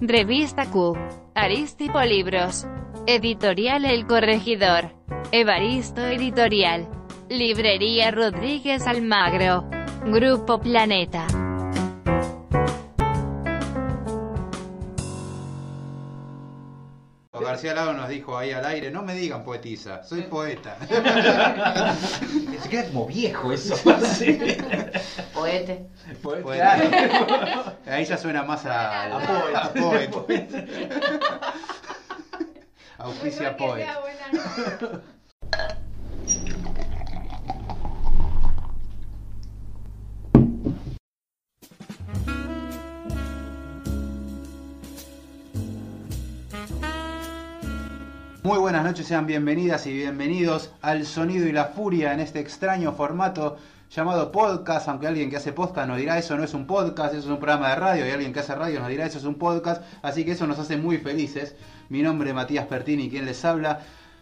Revista Q, Aristipo Libros, Editorial El Corregidor, Evaristo Editorial, Librería Rodríguez Almagro, Grupo Planeta. García Lago nos dijo ahí al aire, no me digan poetisa, soy poeta. Se queda como viejo eso. Poete. Poeta. Ahí ya suena más a, A a poeta. Auspicia poet. Muy buenas noches, sean bienvenidas y bienvenidos al Sonido y la Furia en este extraño formato llamado podcast, aunque alguien que hace podcast nos dirá eso no es un podcast, eso es un programa de radio, y alguien que hace radio nos dirá eso es un podcast, así que eso nos hace muy felices. Mi nombre es Matías Pertini, quien les habla.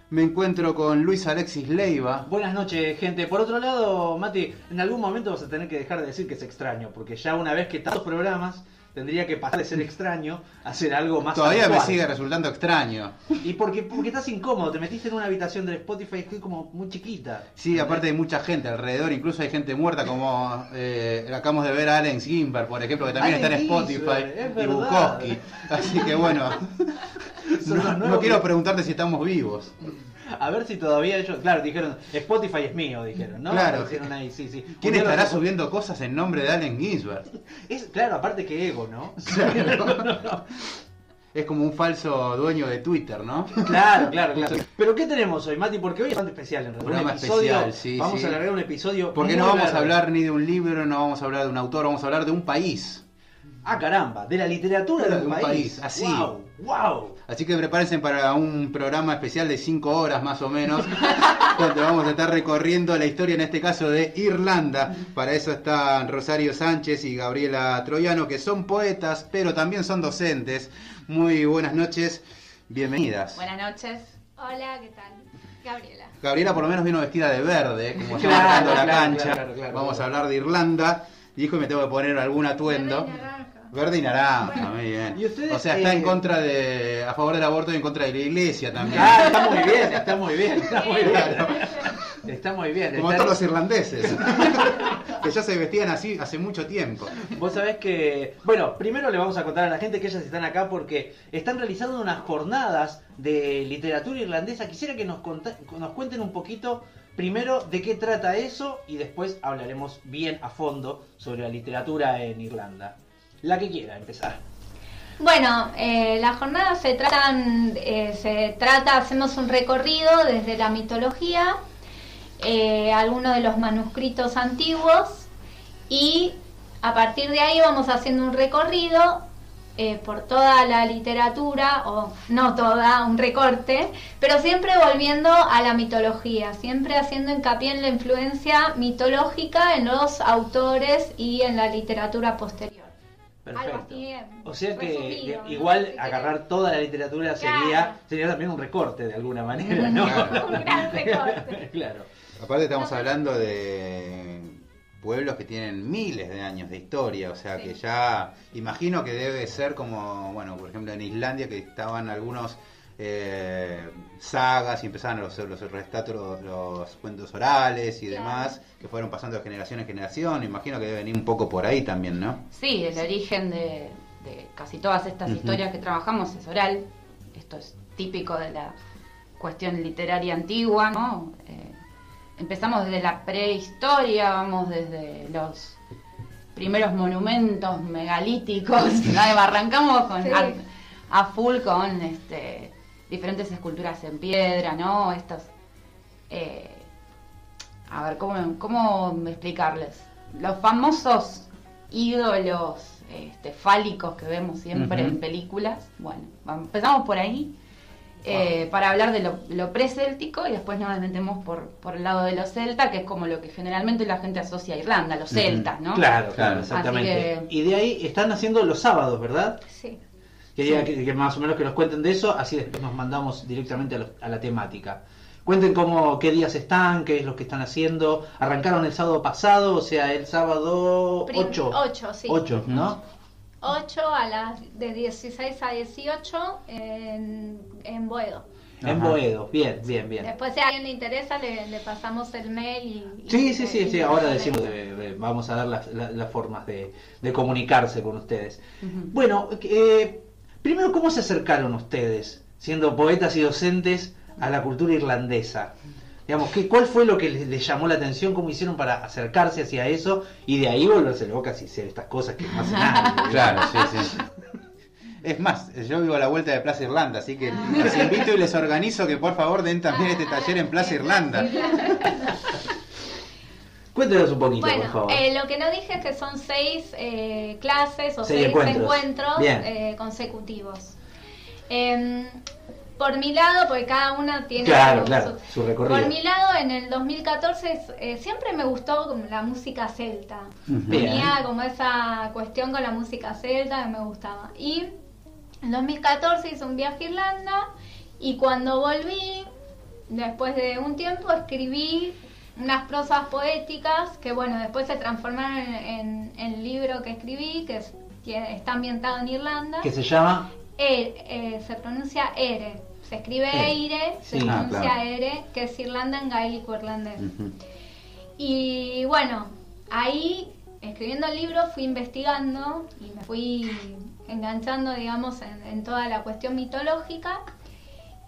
Me encuentro con Luis Alexis Leiva. Buenas noches, gente. Por otro lado, Mati, en algún momento vas a tener que dejar de decir que es extraño, porque ya una vez que tantos programas tendría que pasar de ser extraño a ser algo más Todavía me sigue resultando extraño. Y porque, porque estás incómodo, te metiste en una habitación de Spotify que es como muy chiquita. Sí, aparte hay mucha gente alrededor, incluso hay gente muerta como eh, acabamos de ver a Allen Gimber, por ejemplo, que también está en Spotify, es y. Bukowski. Así que bueno, no, quiero preguntarte si estamos vivos. A ver si todavía ellos, claro, dijeron, Spotify es mío, dijeron, ¿no? Claro. Dijeron ahí, sí, sí. ¿Quién estará los- subiendo cosas en nombre de Allen Ginsberg? Es, claro, aparte que ego, ¿no? Es como un falso dueño de Twitter, ¿no? Claro, claro, claro. Pero ¿qué tenemos hoy, Mati? Porque hoy es bastante especial en realidad. Programa un episodio, especial, sí, vamos sí. a alargar un episodio. Porque no vamos a hablar ni de un libro, no vamos a hablar de un autor, vamos a hablar de un país. Ah, caramba, de la literatura de un, De un país. país, así. Wow, wow. Así que prepárense para un programa especial de 5 horas más o menos, donde vamos a estar recorriendo la historia, en este caso de Irlanda. Para eso están Rosario Sánchez y Gabriela Troyano, que son poetas, pero también son docentes. Muy buenas noches, bienvenidas. Buenas noches. Hola, ¿qué tal? Gabriela. Gabriela por lo menos vino vestida de verde, como ya Claro, marcando la cancha. claro, claro, vamos a hablar de Irlanda. Dijo que me tengo que poner algún atuendo. Verde y naranja. Verde y naranja, muy bien. ¿Y ustedes, o sea, está eh, en contra de, a favor del aborto y en contra de la iglesia también. Ah, está muy bien, está muy bien, está muy bien. Claro. Está muy bien. Como está- todos los irlandeses, que ya se vestían así hace mucho tiempo. Vos sabés que, bueno, primero le vamos a contar a la gente que ellas están acá porque están realizando unas jornadas de literatura irlandesa. Quisiera que nos, conta- nos cuenten un poquito primero de qué trata eso y después hablaremos bien a fondo sobre la literatura en Irlanda. La que quiera empezar. Bueno, eh, las jornadas se tratan, eh, se trata, hacemos un recorrido desde la mitología, eh, algunos de los manuscritos antiguos y a partir de ahí vamos haciendo un recorrido eh, por toda la literatura, o no toda, un recorte, pero siempre volviendo a la mitología, siempre haciendo hincapié en la influencia mitológica en los autores y en la literatura posterior. Algo Perfecto. así, O sea que igual Si agarrar toda la literatura Claro. sería, sería también un recorte de alguna manera, ¿no? Claro. Un gran recorte. claro. Aparte estamos hablando de pueblos que tienen miles de años de historia, o sea Sí. que ya imagino que debe ser como, bueno, por ejemplo en Islandia que estaban algunos eh, sagas y empezaban los, los relatos, los cuentos orales y Claro. demás, que fueron pasando de generación en generación, imagino que debe venir un poco por ahí también, ¿no? Sí, el origen de, de casi todas estas historias que trabajamos es oral. Esto es típico de la cuestión literaria antigua, ¿no? Eh, empezamos desde la prehistoria, vamos desde los primeros monumentos megalíticos, ¿no? arrancamos con Sí. a, a full con este, diferentes esculturas en piedra, ¿no? Estos, eh, a ver, ¿cómo, ¿cómo explicarles? Los famosos ídolos este, fálicos que vemos siempre en películas. Bueno, vamos- empezamos por ahí. eh, para hablar de lo, lo pre-céltico y después nos metemos por, por el lado de los celtas, que es como lo que generalmente la gente asocia a Irlanda, los celtas, ¿no? Claro, Claro. exactamente. Que- Y de ahí están haciendo los sábados, ¿verdad? Sí. Quería que, que más o menos que nos cuenten de eso, así después nos mandamos directamente a, la temática. Cuenten cómo, qué días están, qué es lo que están haciendo. Arrancaron el sábado pasado, o sea, el sábado Prim- 8. ocho, sí. 8, ¿no? 8 a las de 16 a 18 en, en Boedo. En. Boedo, bien, bien, bien. Después si a alguien le interesa le, le pasamos el mail y... y- Sí, sí, sí, y- sí, ahora decimos, de- de- vamos a dar las, la- las formas de, de comunicarse con ustedes. Bueno, eh, primero, ¿cómo se acercaron ustedes, siendo poetas y docentes, a la cultura irlandesa? Digamos, ¿qué, ¿cuál fue lo que les, les llamó la atención? ¿Cómo hicieron para acercarse hacia eso? Y de ahí volverse locas y hacer estas cosas que no hace nadie. Claro, sí, sí. Es más, yo vivo a la vuelta de Plaza Irlanda, así que los invito y les organizo que por favor den también este taller en Plaza Irlanda. Cuéntenos un poquito, por favor. eh, lo que no dije es que son seis eh, clases o Seis seis, encuentros. eh, consecutivos. Em, por mi lado, porque cada una tiene Claro, su- claro, su- recorrido. Por mi lado, en el 2014 eh, siempre me gustó la música celta. Bien. Tenía como esa cuestión con la música celta que me gustaba. Y en 2014 hice un viaje a Irlanda y cuando volví, después de un tiempo, escribí unas prosas poéticas que, bueno, después se transformaron en, el libro que escribí, que, es- que está ambientado en Irlanda. Que se llama E- eh, se pronuncia Ere. Se escribe Ere. Eire, se. Ah, pronuncia claro. Ere, que es Irlanda en gaélico irlandés. Y bueno, ahí escribiendo el libro fui investigando y me fui enganchando, digamos, en, en toda la cuestión mitológica.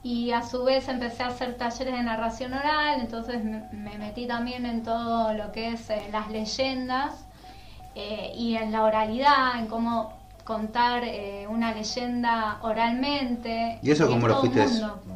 Y a su vez empecé a hacer talleres de narración oral, entonces me, me metí también en todo lo que es eh, las leyendas eh, y en la oralidad, en cómo contar eh, una leyenda oralmente. ¿Y eso cómo lo fuiste,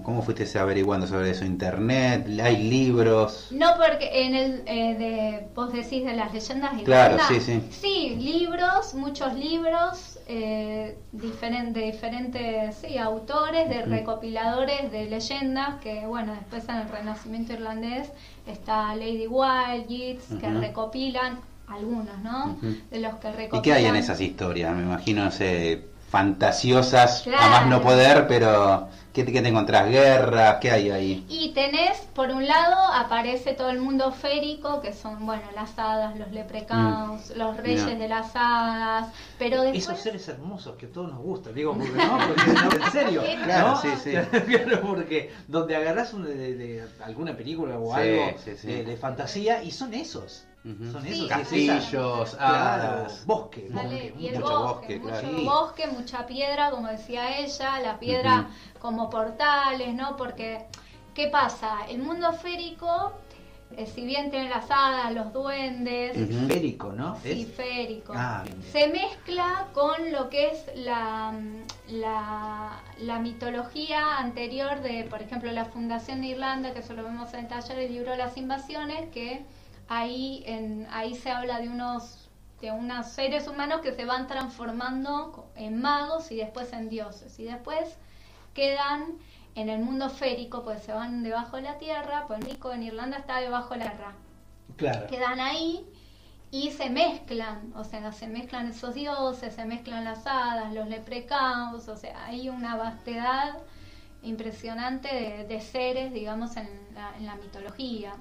cómo fuiste averiguando sobre eso? ¿Internet? ¿Hay libros? No, porque en el eh, de vos decís de las leyendas de Claro, sí, sí. Sí, libros, muchos libros eh, diferen- de diferentes sí, autores, de Ujú. recopiladores de leyendas, que bueno, después en el Renacimiento irlandés está Lady Wild, Yeats, que recopilan algunos, ¿no? De los que recopilan. ¿Y qué hay en esas historias? Me imagino, no sé, fantasiosas, Claro. a más no poder, pero ¿qué te, qué te encontrás? ¿Guerras? ¿Qué hay ahí? Y tenés, por un lado, aparece todo el mundo férico, que son, bueno, las hadas, los leprechauns, los reyes de las hadas, pero después... esos seres hermosos que a todos nos gustan, digo, porque no, porque no, en serio, Claro, ¿no? sí, sí. Claro, porque donde agarrás un- de, de alguna película o Sí, algo sí, sí. De, de fantasía y son esos, Son Sí, esos, sí. Castillos, claro, hadas. bosque, Sale, bosque, y el mucho bosque, bosque, mucho claro. Bosque, mucha piedra, como decía ella, la piedra como portales, ¿no? Porque, ¿qué pasa? El mundo férico, eh, si bien tiene las hadas, los duendes, Ujú. Férico, ¿no? sí, ¿Es? férico, Ah, bien, bien. se mezcla con lo que es la, la, la mitología anterior de, por ejemplo, la Fundación de Irlanda, que eso lo vemos en el taller del libro Las Invasiones, que ahí, en, ahí se habla de unos de unos seres humanos que se van transformando en magos y después en dioses y después quedan en el mundo férico pues se van debajo de la tierra pues Nico en Irlanda está debajo de la tierra Claro. quedan ahí y se mezclan, o sea, se mezclan esos dioses, se mezclan las hadas, los leprechauns, o sea, hay una vastedad impresionante de, de seres, digamos, en la, en la mitología.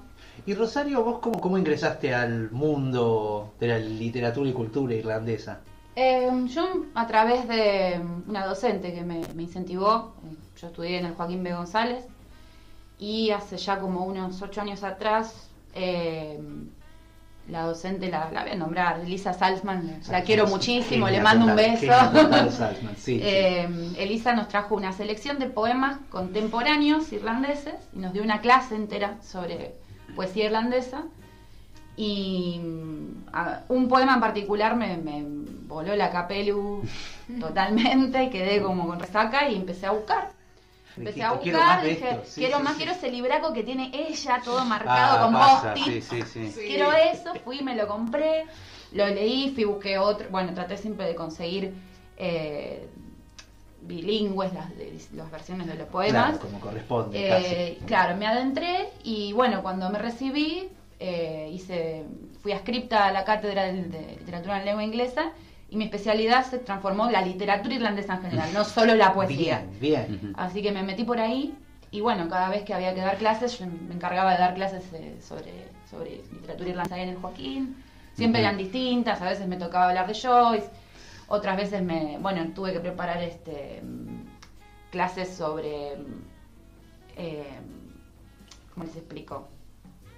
Y Rosario, ¿vos cómo, cómo ingresaste al mundo de la literatura y cultura irlandesa? Eh, yo a través de una docente que me, me incentivó, eh, yo estudié en el Joaquín B. González y hace ya como unos ocho años atrás eh, la docente la, la voy a nombrar, Elisa Salzman, la quiero muchísimo, le mando un beso. genia total, Salzman, sí, sí. Eh, Elisa nos trajo una selección de poemas contemporáneos irlandeses y nos dio una clase entera sobre poesía irlandesa. Y mm, a- un poema en particular me, me voló la capelu totalmente, quedé como con resaca y empecé a buscar. Empecé a Dijiste, "Quiero buscar, más dije, esto". Sí, quiero sí, más, sí. quiero ese libraco que tiene ella, todo marcado Ah, con pasa, post-it. sí, sí, sí. Quiero eso, fui, me lo compré, lo leí, fui, busqué otro. Bueno, traté siempre de conseguir eh, bilingües, las, las versiones de los poemas. Claro, como corresponde. Eh, casi. claro, me adentré y bueno, cuando me recibí, eh, hice, fui adscripta a la cátedra de, de literatura en lengua inglesa y mi especialidad se transformó en la literatura irlandesa en general, no solo la poesía. Bien, bien. Así que me metí por ahí y bueno, cada vez que había que dar clases, yo me encargaba de dar clases eh, sobre, sobre literatura irlandesa en el Joaquín. Siempre Ujú. eran distintas, a veces me tocaba hablar de Joyce, otras veces me, bueno, tuve que preparar este clases sobre, eh, ¿cómo les explico?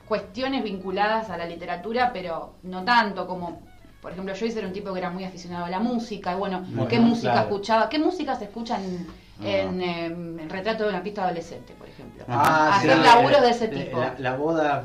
Cuestiones vinculadas a la literatura, pero no tanto como, por ejemplo, Joyce era un tipo que era muy aficionado a la música, y bueno, Bueno, ¿qué música claro. escuchaba? ¿Qué música se escucha en, Ah. en, em, el retrato de una pista adolescente, por ejemplo? Ah, Hacer sí, laburos eh, de ese eh, tipo. La, la boda,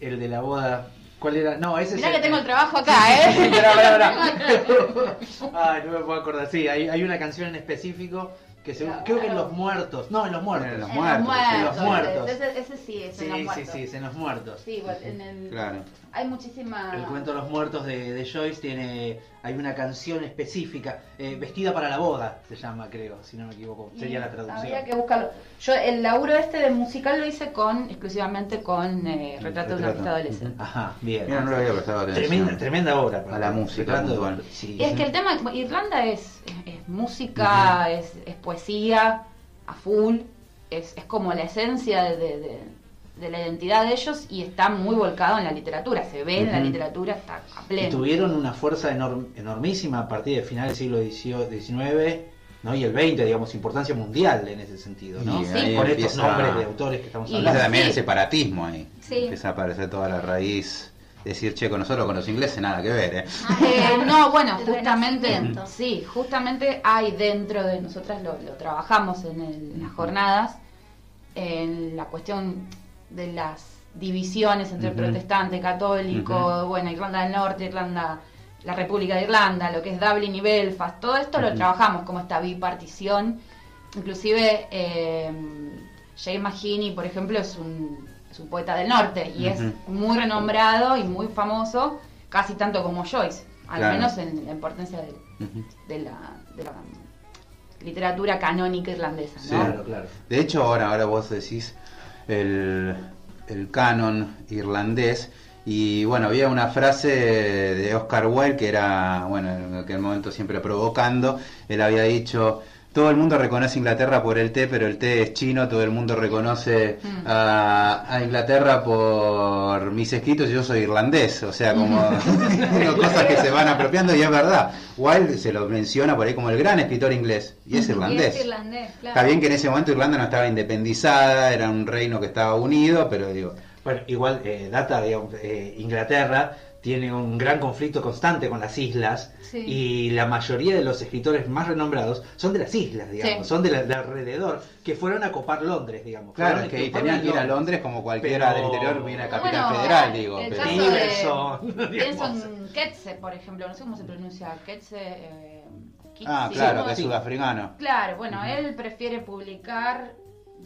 el de la boda. ¿Cuál era? No, ese Mirá es que tengo el trabajo acá, Sí, sí, ¿eh? sí, pará, pará, pará. Ay, no me puedo acordar. Sí, hay, hay una canción en específico que se, Claro. creo que en Los Muertos. No, en Los Muertos. En Los En Muertos, en Los Muertos. Ese, ese sí, es Sí, en los sí, muertos. sí, es en Los Muertos. Sí, igual, en el... Claro. Hay muchísima... El cuento de los muertos de, de Joyce tiene, hay una canción específica, eh, vestida para la boda, se llama, creo, si no me equivoco, sería la traducción. Habría que buscarlo. Yo el laburo este de musical lo hice con exclusivamente con eh, Retrato de una pista adolescente. Ajá, bien. Mira, no le había prestado atención. Tremenda, tremenda obra. A la música, Retrato de- puntual. sí. Y es que el tema, Irlanda es, es, es música, es, es poesía a full, es, es como la esencia de, de- de- de la identidad de ellos y está muy volcado en la literatura, se ve en la literatura, está a Y pleno. tuvieron una fuerza enorm- enormísima a partir del final del siglo XIX ¿no? y el XX, digamos, importancia mundial en ese sentido, ¿no? Y Sí. Con estos nombres de autores que estamos Y- hablando. Empieza también Sí. el separatismo ahí. Sí. Empieza a aparecer toda la raíz. Decir, che, con nosotros, con los ingleses, nada que ver, ¿eh? Eh, no, bueno, justamente, sí, justamente hay dentro de nosotras lo, lo trabajamos en, el- en las jornadas, en la cuestión de las divisiones entre Ujú. protestante, católico, Ujú. bueno, Irlanda del Norte, Irlanda, la República de Irlanda, lo que es Dublin y Belfast, todo esto lo trabajamos como esta bipartición, inclusive eh, Jay Mahini, por ejemplo, es un, es un poeta del norte y es muy renombrado y muy famoso, casi tanto como Joyce, al Claro. menos en la importancia de, la, de la literatura canónica irlandesa. Claro, claro. De hecho, ahora, ahora vos decís el, el canon irlandés. Y bueno, había una frase de Oscar Wilde que era, bueno, en aquel momento siempre provocando. Él había dicho: Todo el mundo reconoce Inglaterra por el té, pero el té es chino. Todo el mundo reconoce Mm. a, a Inglaterra por mis escritos. y Yo soy irlandés. O sea, como cosas que se van apropiando. Y es verdad, Wilde se lo menciona por ahí como el gran escritor inglés. Y es Y irlandés. es irlandés, claro. Está bien que en ese momento Irlanda no estaba independizada, era un reino que estaba unido, pero digo, Bueno, igual eh, data, digamos, eh, Inglaterra tiene un gran conflicto constante con las islas Sí. y la mayoría de los escritores más renombrados son de las islas, digamos, Sí. son de, la- de alrededor, que fueron a copar Londres, digamos. claro, es que tenían que ir a Londres como cualquiera Pero- del interior viene a Capital Bueno, Federal, digo. el pero- caso de- Pienso digamos. en Ketse, por ejemplo, no sé cómo se pronuncia, Ketse... Eh, Ah, claro, que es Sí. sudafricano. Claro, bueno, él prefiere publicar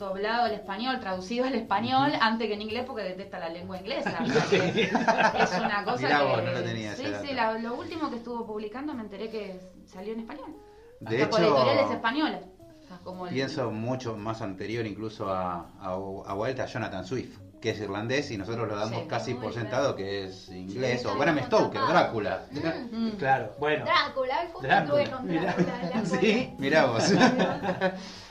doblado al español, traducido al español, antes que en inglés porque detesta la lengua inglesa. Es una cosa Mirá que... vos, no lo tenía sí, sí, la- lo último que estuvo publicando me enteré que salió en español. De Hasta por editoriales hecho, españolas. O sea, como el- pienso mucho más anterior incluso a, a, a Jonathan Swift, que es irlandés y nosotros lo damos Sí. casi por sentado que es inglés, Sí, o Bram Stoker. Drácula. Mm. Claro, bueno. Drácula, justo Drácula, mirá. Drácula en la escuela. Sí. Mirá vos.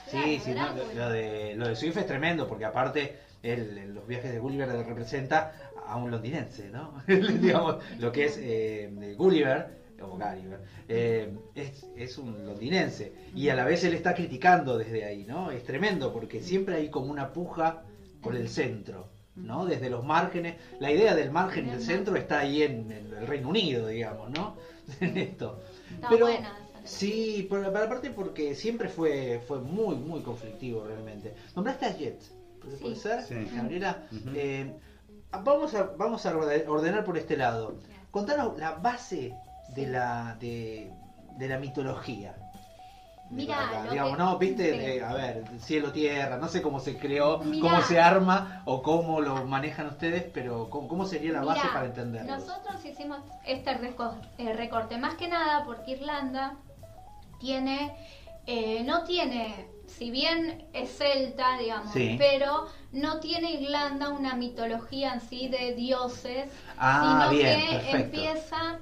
Sí, sí, no, lo, lo de, lo de Swift es tremendo, porque aparte en los viajes de Gulliver representa a un londinense, ¿no? Digamos, lo que es eh, Gulliver, o Gulliver, eh, es, es un londinense. Y a la vez él está criticando desde ahí, ¿no? Es tremendo, porque siempre hay como una puja por el centro. ¿no? Desde los márgenes, la idea del margen y el centro está ahí en, en el Reino Unido, digamos, ¿no? En esto. Está Pero, buena. Sí, por, por aparte porque siempre fue fue muy, muy conflictivo realmente. ¿Nombraste a Jet? ¿Puede Sí. puede ser? Sí. Gabriela. Ujú. Eh, vamos a, vamos a orde- ordenar por este lado. Contanos la base de la, de, de la mitología. Mira, digamos, que- ¿no? Viste, sí. de, a ver, cielo, tierra, no sé cómo se creó, Mirá. cómo se arma o cómo lo manejan ustedes, pero cómo, cómo sería la base Mirá, para entenderlo. Nosotros hicimos este eh, recorte más que nada porque Irlanda tiene eh, no tiene, si bien es celta, digamos, Sí. pero no tiene Irlanda una mitología en sí de dioses, Ah, sino bien, que perfecto. empieza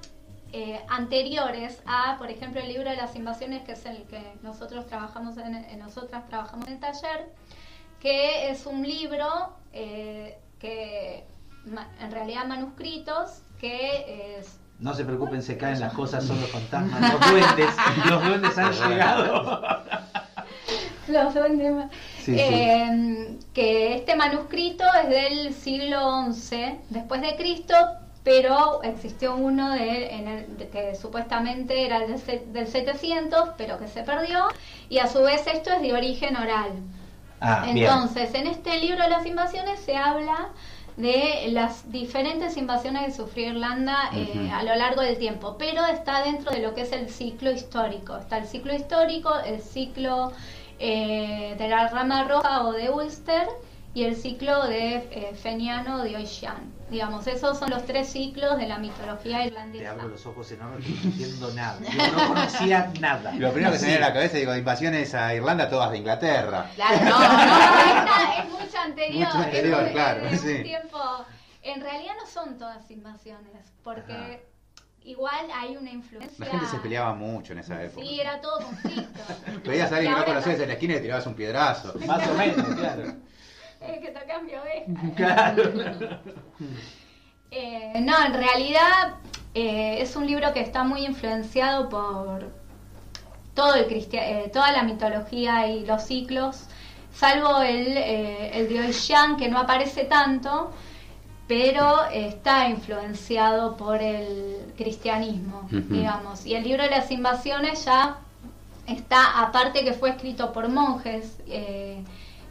eh, anteriores a, por ejemplo, el libro de las invasiones, que es el que nosotros trabajamos en, en nosotras trabajamos en el taller, que es un libro eh, que en realidad manuscritos que es No se preocupen, se caen las cosas, son los fantasmas, los duendes, los duendes han llegado. Los duendes sí. Eh, que este manuscrito es del siglo XI después de Cristo, pero existió uno de, en el- de que supuestamente era del, del 700, pero que se perdió, y a su vez esto es de origen oral. Ah, bien. Entonces, en este libro de las invasiones se habla de las diferentes invasiones que sufrió Irlanda eh, a lo largo del tiempo, pero está dentro de lo que es el ciclo histórico. Está el ciclo histórico, el ciclo eh, de la rama roja o de Ulster y el ciclo de eh, Feniano de Oishan. Digamos, esos son los tres ciclos de la mitología Te irlandesa. abro los ojos enormes, que no entiendo nada. Yo no conocía nada. Lo primero que se me viene a la cabeza digo, invasiones a Irlanda todas de Inglaterra. Claro, no, No, no. esta es mucho anterior. Mucho anterior, es claro, es un sí. tiempo. En realidad no son todas invasiones, porque Ajá. igual hay una influencia. La gente se peleaba mucho en esa época. Sí, era todo conflicto. Veías a alguien que no conocías en la esquina y le tirabas un piedrazo. Más o menos, claro. Eh, que tocan mi oveja. Claro. Eh, no, en realidad eh, es un libro que está muy influenciado por todo el cristia- eh, toda la mitología y los ciclos, salvo el, eh, el de Oishan, que no aparece tanto, pero está influenciado por el cristianismo, digamos. Y el libro de las invasiones ya está, aparte que fue escrito por monjes eh,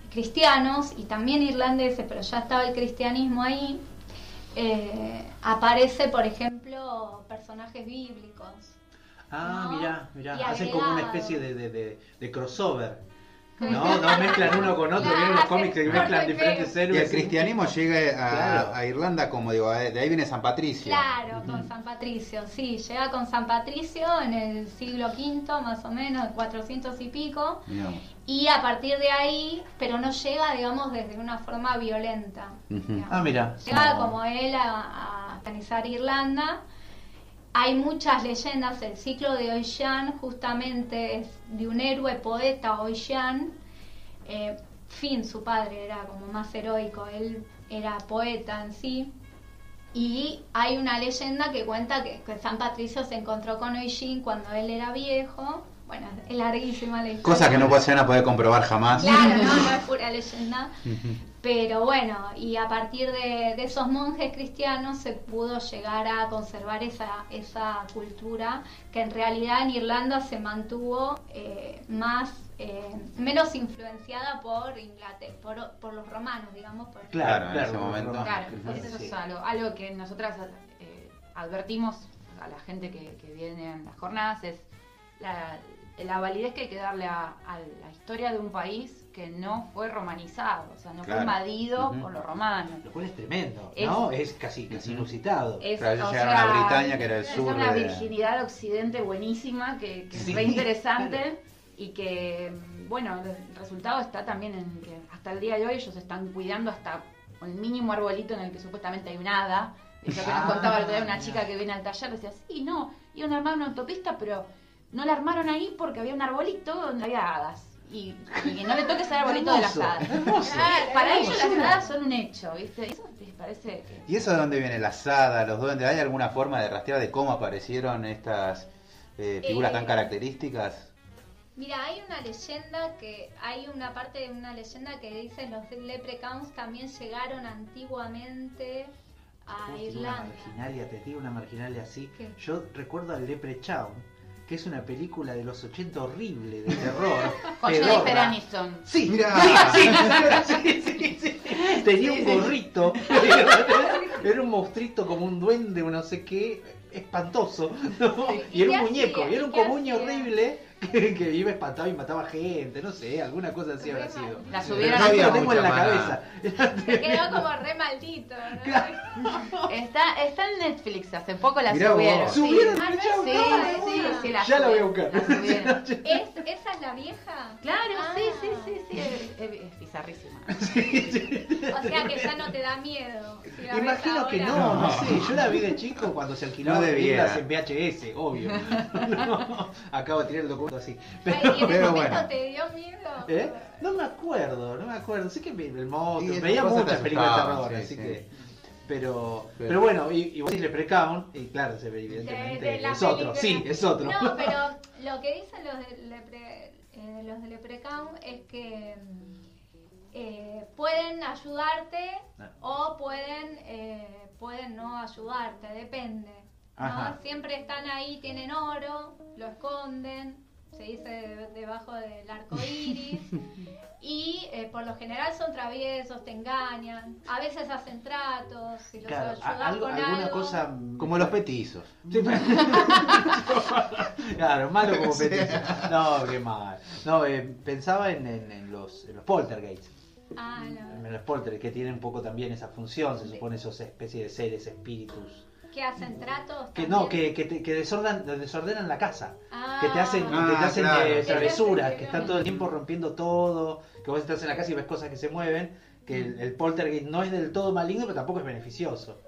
cristianos y también irlandeses, pero ya estaba el cristianismo ahí, eh, aparece, por ejemplo, personajes bíblicos. Ah, ¿no? mirá, mirá. Hacen como una especie de, de, de, de crossover. No, no mezclan uno con otro. Vienen los hacen cómics que corto mezclan diferentes pega. Y héroes. el cristianismo llega a, Claro. a Irlanda como digo, eh, de ahí viene San Patricio. Claro, con San Patricio, sí, llega con San Patricio en el siglo V, más o menos, 400 y pico, y a partir de ahí, pero no llega, digamos, desde una forma violenta. Ah, mira. Llega No. como él a, a organizar Irlanda. Hay muchas leyendas, el ciclo de Oishan justamente es de un héroe poeta Oishan. Eh, Finn, su padre, era como más heroico, él era poeta en sí. Y hay una leyenda que cuenta que, que San Patricio se encontró con Oishin cuando él era viejo. Bueno, es larguísima la historia. Cosa que no se van a poder comprobar jamás. Claro, no, no es pura leyenda. Pero bueno, y a partir de, de esos monjes cristianos se pudo llegar a conservar esa, esa cultura que en realidad en Irlanda se mantuvo eh, más eh, menos influenciada por Inglaterra, por, por los romanos, digamos. por- Claro, en ese claro, momento. claro. Sí. eso es algo, algo que nosotras eh, advertimos a la gente que, que viene en las jornadas, es la, la validez que hay que darle a, a la historia de un país que no fue romanizado, o sea, no Claro. fue invadido Ujú. por los romanos. Lo cual es tremendo, Es- ¿no? Es casi, casi inusitado. Es, Claro, ellos o llegaron sea, a Britania, que era el es sur una de- virginidad occidente buenísima, que, que Sí, es re interesante claro. y que, bueno, el resultado está también en que hasta el día de hoy ellos están cuidando hasta el mínimo arbolito en el que supuestamente hay un hada. Eso que nos Ah, contaba el otro día una chica que viene al taller, decía, sí, no, iban a armar una autopista, pero no la armaron ahí porque había un arbolito donde había hadas. Y, y que no le toques al arbolito de Hermoso, hadas. hermoso. Claro, Para ellos las hadas son un hecho, ¿viste? Eso les parece que... ¿Y eso de dónde viene? ¿La asada, los duendes? ¿Hay alguna forma de rastrear de cómo aparecieron estas eh, figuras Eh, tan características? Mira, hay una leyenda que hay una parte de una leyenda que dice los leprechauns también llegaron antiguamente a digo Una Irlanda. marginalia, te digo una marginalia así. ¿Qué? Yo recuerdo al Leprechaun, que es una película de los 80 horrible, de terror. Con. Jennifer Aniston. Sí, Mirá. sí, sí, sí, sí, sí. Tenía un gorrito. Era un monstruito como un duende o no sé qué, espantoso. ¿no? Sí. Y era ¿Y un muñeco, hacía? y era un ¿Y qué comuño hacía? horrible que, que iba espantado y mataba gente, no sé, alguna cosa así habrá sido. La subieron no lo tengo en la cabeza. Se quedó como re maldito. ¿no? Está, está en Netflix, hace poco la Mirá subieron. vos. Sí. ¿Subieron? Ah, Sí, no, sí, sí, la Ya la voy a buscar. la subieron. ¿Es, ¿Esa es la vieja? Claro, Ah. sí, sí, sí, sí, es, es- es bizarrísima. O sea que ya no te da miedo. si Imagino que no, no No. sé. Yo la vi de chico cuando se alquilaban No en VHS, obvio. No, acabo de tirar el documento así. Ay, ¿Y en Pero momento bueno. te dio miedo? ¿Eh? No me acuerdo, no me acuerdo. Sé que vi el monstruo, veía muchas películas de terror, sí, así sí. que. Pero, Pero- pero bueno, y, y vos decís Leprechaun, y claro, se ve De- evidentemente de es otro, sí, es otro. No, pero lo que dicen los de, Lepre, eh, los de Leprechaun es que eh, pueden ayudarte Ah. o pueden, eh, pueden no ayudarte, depende. ¿no? Siempre están ahí, tienen oro, lo esconden, se dice de- debajo del arco iris. Y eh, por lo general son traviesos, te engañan. A veces hacen tratos, si los Claro, ayudas a- algo- con alguna algo. cosa. Como los petizos. Claro, malo como Sí. petiso. No, qué mal. No, eh, pensaba en, en- en los, en los poltergeists. Ah, no. En los poltergeists que tienen un poco también esa función, se supone esos especies de seres, espíritus. Que hacen tratos. Que no, que, que, te- que desordan, desordenan la casa. Ah. que te hacen, Ah, que te hacen claro. eh, travesuras, que están todo el tiempo rompiendo todo, que vos estás en la casa y ves cosas que se mueven, que el, el poltergeist no es del todo maligno, pero tampoco es beneficioso.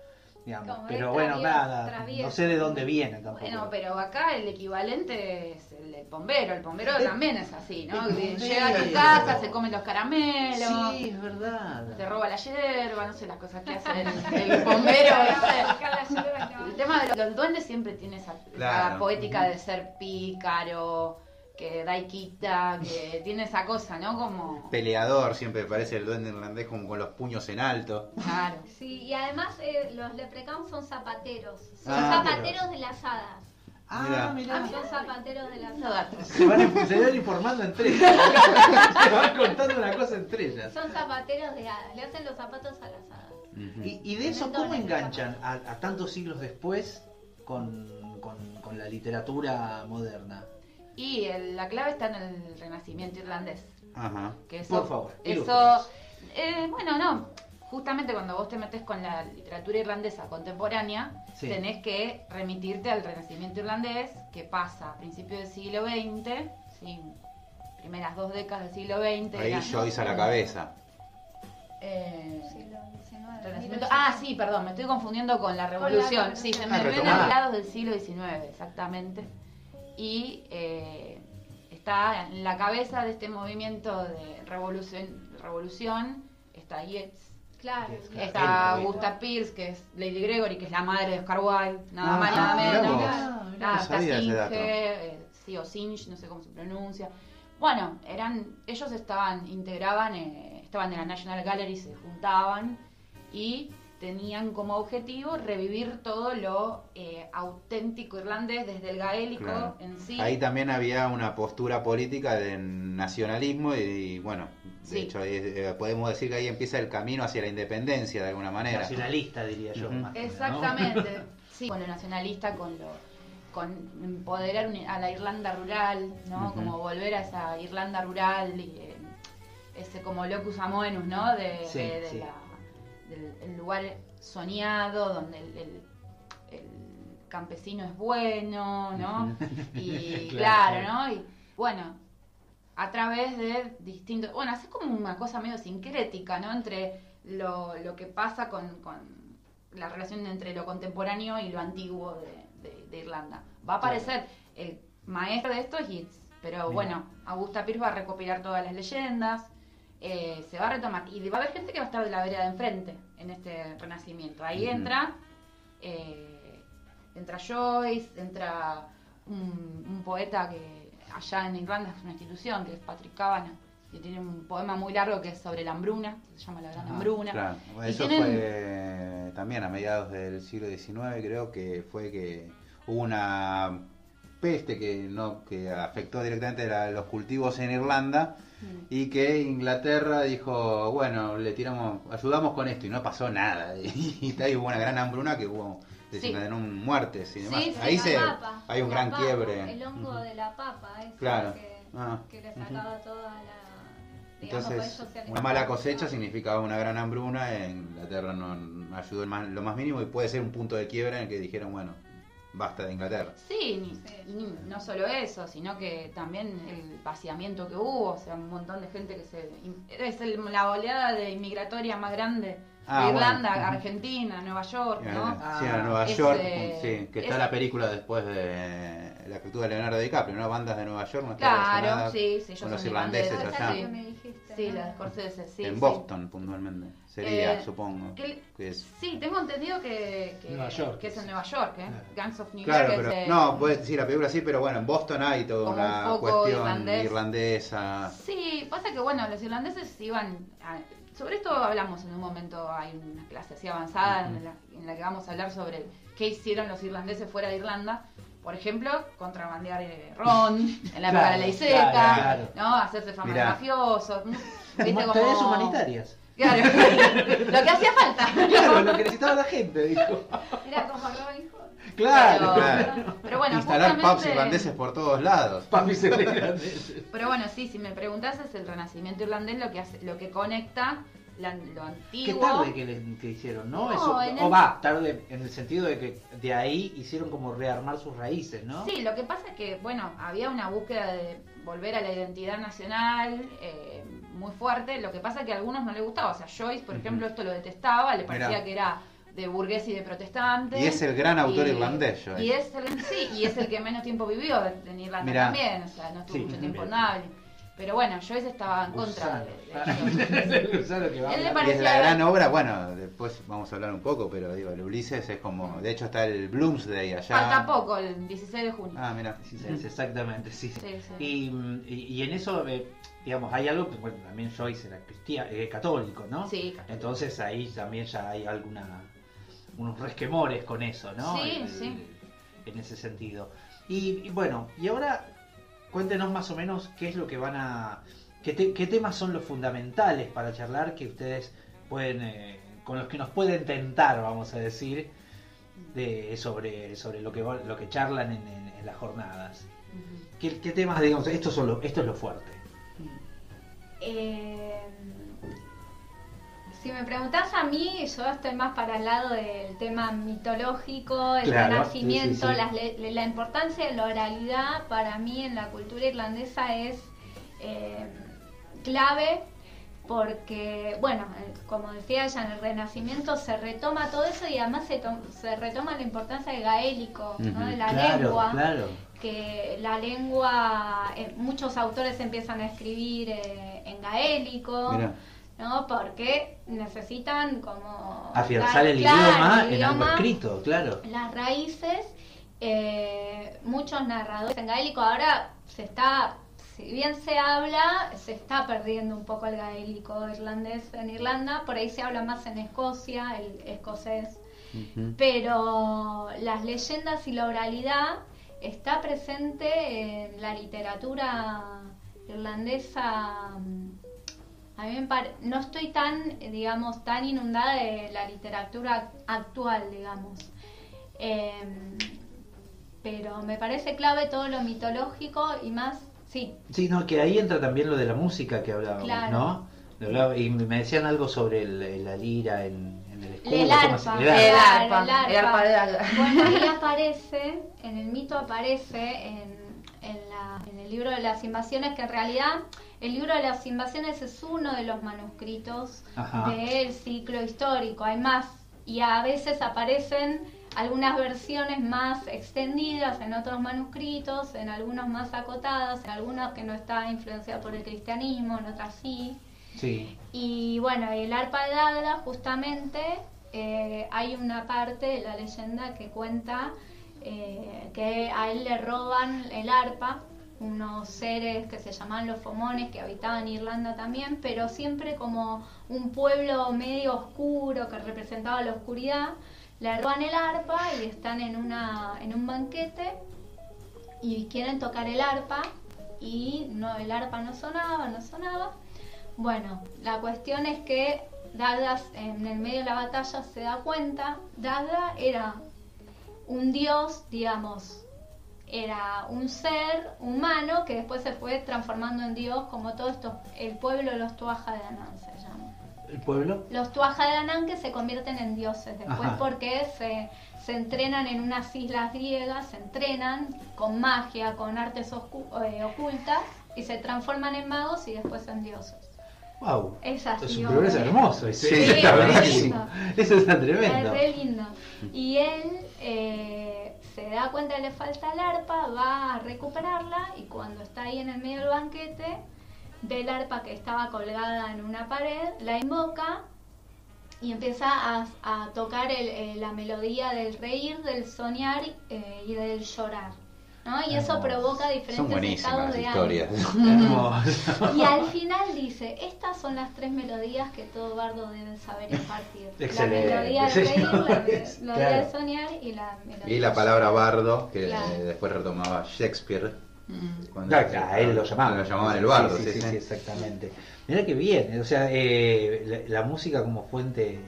Digamos. Como Pero bueno, travieso, nada, no sé de dónde viene tampoco. Bueno, pero acá el equivalente es el, del bombero. El bombero El- también es así, ¿no? el. Llega a tu casa, se come los caramelos, Sí, es verdad. te roba la hierba, no sé las cosas que hace el, el bombero. El tema de los duendes siempre tiene esa, poética de ser pícaro, que da y quita, que tiene esa cosa, ¿no? Como... Peleador, siempre parece el duende irlandés como con los puños en alto. Claro. Sí, y además eh, los leprechauns son zapateros. Son Ah, zapateros de las hadas. Ah, Mira. mirá. Son zapateros de las hadas. Se van, se van informando entre ellas. se van contando una cosa entre ellas. Son zapateros de hadas. Le hacen los zapatos a las hadas. Y, y de eso, ¿cómo enganchan a, a tantos siglos después con, con, con la literatura moderna? Y el- la clave está en el renacimiento irlandés. Ajá. Que eso, Por favor, eso eh, bueno, no. Justamente cuando vos te metes con la literatura irlandesa contemporánea, Sí. tenés que remitirte al renacimiento irlandés, que pasa a principios del siglo XX, sí, primeras dos décadas del siglo XX. Ahí. Joyce a la cabeza. Eh, Siglo XIX. Ah, sí, perdón, me estoy confundiendo con la revolución. revolución. Sí, se Ah, me ven a mediados del siglo XIX, exactamente. Y eh, está en la cabeza de este movimiento de revolución, revolución está Yeats, Claro. Claro. está el- Gusta Pierce, que es Lady Gregory, que es la madre de Oscar Wilde, nada Ah, más nada menos. No está ese Singe, dato. eh, sí, o Singe, no sé cómo se pronuncia. Bueno, eran, ellos estaban, integraban, eh, estaban en la National Gallery, se juntaban y tenían como objetivo revivir todo lo eh, auténtico irlandés, desde el gaélico Claro. en sí. Ahí también había una postura política de nacionalismo y, bueno, de Sí. hecho eh, podemos decir que ahí empieza el camino hacia la independencia de alguna manera. Nacionalista, diría yo. Más nada, ¿no? Exactamente, sí, con lo nacionalista, con lo con empoderar un- a la Irlanda rural, ¿no? Como volver a esa Irlanda rural y eh, ese como locus amoenus, ¿no? De, Sí, de- de sí. la- del el lugar soñado donde el, el- el campesino es bueno, ¿no? Y Claro, ¿no? Y bueno, a través de distintos, bueno, así como una cosa medio sincrética, ¿no? Entre lo, lo que pasa con, con la relación entre lo contemporáneo y lo antiguo de, de- de Irlanda. Va a aparecer el maestro de estos hits, pero Mira. bueno, Augusta Pierce va a recopilar todas las leyendas, eh, se va a retomar, y va a haber gente que va a estar de la vereda de enfrente en este renacimiento. Ahí entra, eh, entra Joyce, entra un, un poeta que allá en Irlanda es una institución, que es Patrick Kavanagh, que tiene un poema muy largo que es sobre la hambruna, que se llama La Gran Ah, Hambruna. Claro, eso tienen- fue también a mediados del siglo XIX, creo que fue que hubo una peste que no que afectó directamente la- los cultivos en Irlanda Mm. y que Inglaterra dijo, bueno, le tiramos, ayudamos con esto y no pasó nada. Y, ahí hubo una gran hambruna que hubo desencadenó muertes y demás. Sí, sí, Ahí se, papa, hay un gran papa, quiebre. El hongo de la papa, ese Claro. que, Ah, que le sacaba toda la. digamos, Entonces, una mala cosecha significaba una gran hambruna, en Inglaterra no, no ayudó el más- lo más mínimo y puede ser un punto de quiebra en el que dijeron, bueno, basta de Inglaterra. Sí, ni- Sí. ni- no solo eso, sino que también el vaciamiento que hubo, o sea, un montón de gente que se... Es el- la oleada de inmigratoria más grande Ah, de. Irlanda. Argentina, Nueva York, Sí, ¿no? Ah, Nueva York, sí, que está la película después de la actitud de Leonardo DiCaprio, ¿no? Bandas de Nueva York, no está Claro, sí, sí, ellos con los irlandeses allá. que me dijiste, Sí, ¿no? la de Scorsese, sí. en sí. Boston, puntualmente. Sería, Eh, supongo. que- que es- Sí, tengo entendido que, que, Nueva York. que es en Nueva York, ¿eh? Claro. Gangs of New Claro, York pero es, eh, no, puede, sí, la película sí, pero bueno, en Boston hay toda una un poco cuestión irlandés. irlandesa. Sí, pasa que bueno, los irlandeses iban... a- sobre esto hablamos en un momento, hay una clase así avanzada en, la, en la que vamos a hablar sobre qué hicieron los irlandeses fuera de Irlanda. Por ejemplo, contrabandear eh, ron en la época de la ley Claro, seca, claro, claro. ¿no? Hacerse fama de mafiosos. ¿viste? Como- Tareas humanitarias. Claro, lo que hacía falta. Claro, lo que necesitaba la gente, dijo. Era como Robin Hood. Claro, claro. Pero bueno, Instalar pubs justamente- irlandeses por todos lados. Ve irlandeses. Pero bueno, sí, si me preguntas es el renacimiento irlandés lo que hace, lo que conecta la- lo antiguo. Qué tarde que, le- que hicieron, ¿no? No, Eso, en o el- va, tarde en el sentido de que de ahí hicieron como rearmar sus raíces, ¿no? Sí, lo que pasa es que, bueno, había una búsqueda de volver a la identidad nacional eh, muy fuerte. Lo que pasa es que a algunos no les gustaba. O sea, Joyce, por ejemplo, esto lo detestaba, le parecía Mirá. que era de burgués y de protestante. Y es el gran autor Y- irlandés, Joyce. Y es el, sí, y es el que menos tiempo vivió en Irlanda Mirá. también. O sea, no estuvo Sí, mucho tiempo en. Pero bueno, Joyce estaba en contra Gusano. de, de Joyce. Gusano que va a Él le parecía- la gran obra, bueno, después vamos a hablar un poco, pero digo, el Ulises es como, de hecho está el Bloomsday allá. Falta poco, el 16 de junio. Ah, mira. Sí, sí, exactamente, sí. sí. Y, y, y en eso, eh, digamos, hay algo que, bueno, también Joyce era cristiano, católico, ¿no? Sí, católico. Entonces ahí también ya hay alguna, unos resquemores con eso, ¿no? Sí, El- sí. En ese sentido. Y, y bueno, y ahora cuéntenos más o menos qué es lo que van a... qué, te- qué temas son los fundamentales para charlar que ustedes pueden... eh, con los que nos pueden tentar, vamos a decir, de, sobre, sobre lo que lo que charlan en, en- en las jornadas. Ujú. ¿Qué, qué temas, digamos, esto, son lo- esto es lo fuerte? Eh, si me preguntás a mí, yo estoy más para el lado del tema mitológico, el Claro, renacimiento, sí, sí, la importancia de la oralidad para mí en la cultura irlandesa es eh, clave porque, bueno, eh, como decía ella, en el Renacimiento se retoma todo eso y además se, to- se retoma la importancia del gaélico, ¿no? De la claro, lengua claro. que la lengua, eh, muchos autores empiezan a escribir eh, en gaélico, Mira. ¿No? Porque necesitan como... Afianzar el claro, idioma el en algo idioma, escrito, claro. Las raíces, eh, muchos narradores en gaélico ahora se está... Si bien se habla, se está perdiendo un poco el gaélico irlandés en Irlanda, por ahí se habla más en Escocia, el escocés, pero las leyendas y la oralidad está presente en la literatura irlandesa. A mí me pare- no estoy tan, digamos, tan inundada de la literatura actual, digamos. Em, pero me parece clave todo lo mitológico y más, sí, Sí, no, que ahí entra también lo de la música que hablábamos, Claro. ¿no? Hablaba- Y me decían algo sobre el- la lira en, en el escudo. El ¿cómo se- arpa. el arpa. el arpa de arpa. Daga. Bueno, ahí aparece, en el mito aparece en, en, la- en el libro de las invasiones, que en realidad el libro de las invasiones es uno de los manuscritos Ajá. del ciclo histórico. Hay más y a veces aparecen algunas versiones más extendidas en otros manuscritos, en algunos más acotadas, en algunos que no está influenciada por el cristianismo, en otras sí. Sí. Y bueno, el arpa de Dagda, justamente, eh, hay una parte de la leyenda que cuenta eh, que a él le roban el arpa, unos seres que se llamaban los Fomones, que habitaban Irlanda también, pero siempre como un pueblo medio oscuro que representaba la oscuridad. Le roban el arpa y están en, una, en un banquete y quieren tocar el arpa y no el arpa no sonaba, no sonaba. Bueno, la cuestión es que Dagda en el medio de la batalla se da cuenta, Dagda era un dios, digamos, era un ser humano que después se fue transformando en dios, como todo esto, el pueblo de los Tuaja de Anán se llama. ¿El pueblo? Los Tuaja de Anán que se convierten en dioses después Ajá. porque se, se entrenan en unas islas griegas, se entrenan con magia, con artes eh, ocultas y se transforman en magos y después en dioses. Wow. Es así, Es un progreso hermoso. ese. Sí, Sí, está es. Eso está Es tremendo. re lindo. Y él eh, se da cuenta que le falta el arpa, va a recuperarla y cuando está ahí en el medio del banquete, ve el arpa que estaba colgada en una pared, la invoca y empieza a, a tocar el- eh, la melodía del reír, del soñar eh, y del llorar. ¿No? Y eso provoca Son diferentes buenísimas estados las de historias. ánimo. Y al final dice, estas son las tres melodías que todo bardo debe saber impartir. Excelente, La melodía del reír, la melodía claro. del soñar y la melodía Y la palabra bardo, que Claro. eh, después retomaba Shakespeare. Mm. cuando- claro, a él lo llamaban. Lo llamaban el bardo, sí, sí, sí, sí. sí, exactamente. Mira que bien, o sea, eh, la, la música como fuente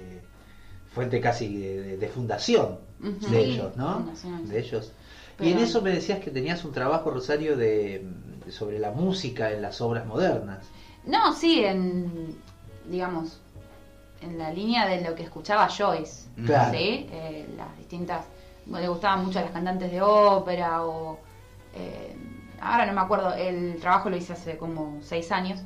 fuente casi de, de- de fundación de Sí, ellos, ¿no? De ellos. Y en eso me decías que tenías un trabajo, Rosario, de sobre la música en las obras modernas. No, sí, en, digamos, en la línea de lo que escuchaba Joyce, Claro. ¿sí? Eh, las distintas, le gustaban mucho las cantantes de ópera o, eh, ahora no me acuerdo, el trabajo lo hice hace como seis años,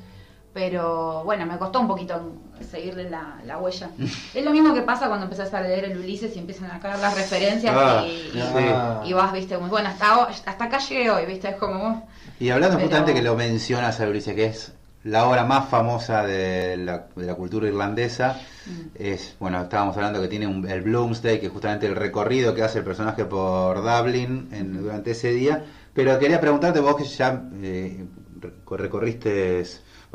pero bueno, me costó un poquito seguirle la, la huella. es lo mismo que pasa cuando empezás a leer el Ulises y empiezan a caer las referencias Ah, y, vas, viste, muy bueno, hasta, hasta acá llegué hoy, viste, es como... Y hablando Pero- justamente que lo mencionas a Ulises, que es la obra más famosa de la, de la cultura irlandesa, Mm. es, bueno, estábamos hablando que tiene un- el Bloomsday, que es justamente el recorrido que hace el personaje por Dublin en- durante ese día, pero quería preguntarte vos que ya eh, recor- recorriste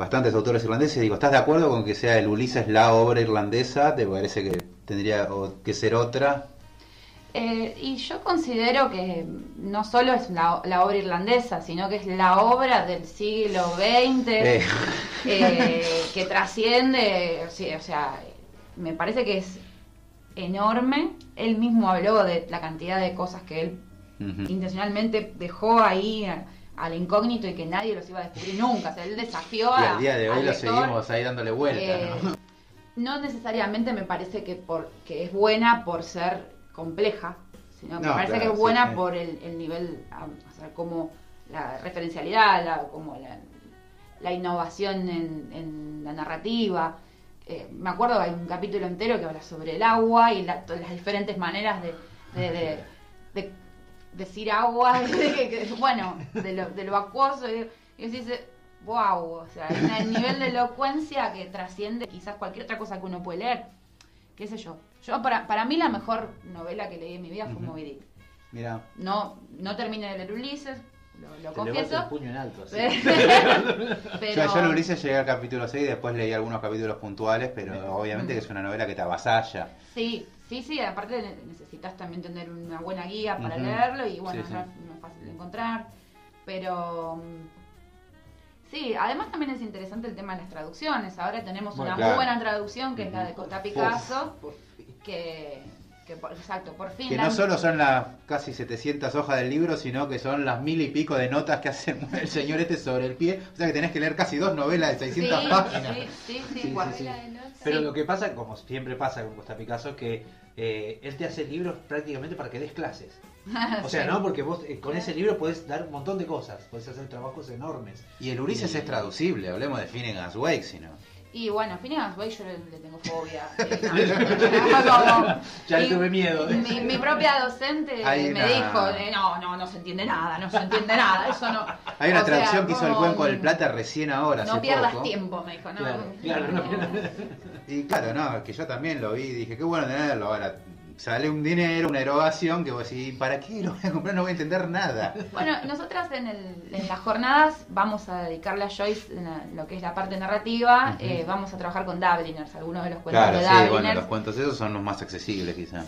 bastantes autores irlandeses, digo, ¿estás de acuerdo con que sea el Ulises la obra irlandesa? ¿Te parece que tendría que ser otra? Eh, y yo considero que no solo es la, la obra irlandesa, sino que es la obra del siglo XX Eh. eh, que trasciende, o sea, me parece que es enorme. Él mismo habló de la cantidad de cosas que él intencionalmente dejó ahí al incógnito y que nadie los iba a descubrir nunca. O sea, él desafió Y a, al día de hoy lo lector. seguimos ahí dándole vuelta, Eh, ¿no? no necesariamente me parece que, por, que es buena por ser compleja, sino me No, parece claro, que es buena sí. por el, el nivel, o sea, como la referencialidad, la, como la, la innovación en, en la narrativa. Eh, me acuerdo que hay un capítulo entero que habla sobre el agua y la- todas las diferentes maneras de, de- de- de decir agua, bueno, de lo, de lo acuoso. Y, y dice, wow, o sea, hay un nivel de elocuencia que trasciende quizás cualquier otra cosa que uno puede leer. ¿Qué sé yo? Yo, para, para mí, la mejor novela que leí en mi vida fue. Moby Dick. Mira, No, no terminé de leer Ulises, lo, lo confieso. el puño en alto. así. pero, Yo, yo en Ulises llegué al capítulo 6 y después leí algunos capítulos puntuales, pero obviamente que es una novela que te avasalla. Sí, sí, sí, aparte ne- necesitas también tener una buena guía para leerlo y bueno, Sí, sí. No, es, no es fácil de encontrar, pero mm, sí, además también es interesante el tema de las traducciones. Ahora tenemos Bueno, una claro. muy buena traducción que es la de. Costa Picasso, fin. que, que por- exacto, por fin Que la- no solo son las casi 700 hojas del libro, sino que son las mil y pico de notas que hace el señor este sobre el pie. O sea que tenés que leer casi dos novelas de 600 sí, páginas. Sí, sí, sí, Sí, sí. Pero Sí. lo que pasa, como siempre pasa con Costa Picasso, es que eh, él te hace libros prácticamente para que des clases. O sea, Sí. ¿no? Porque vos eh, con ese libro podés dar un montón de cosas, podés hacer trabajos enormes. Y el Ulises Y- es traducible, hablemos de Finnegan's Wake, si no. Y bueno, Phineas Wake yo le, le tengo fobia. eh, no, Ya le tuve miedo. Mi, mi propia docente Hay me una- dijo, eh, no, no, no se entiende nada, no se entiende nada, eso no. Hay una O sea, traducción que hizo el Cuenco del Plata recién ahora, No hace pierdas poco. tiempo, me dijo, no. Claro, claro, no pierdas- Y claro, no, que yo también lo vi y dije, qué bueno tenerlo. Ahora sale un dinero, una erogación que vos decís, ¿para qué lo voy a comprar? No voy a entender nada. Bueno, nosotras en, el- en las jornadas vamos a dedicarle a Joyce en la- lo que es la parte narrativa, eh, vamos a trabajar con Dubliners, algunos de los cuentos Claro, de sí, Dubliners. bueno, los cuentos esos son los más accesibles quizás.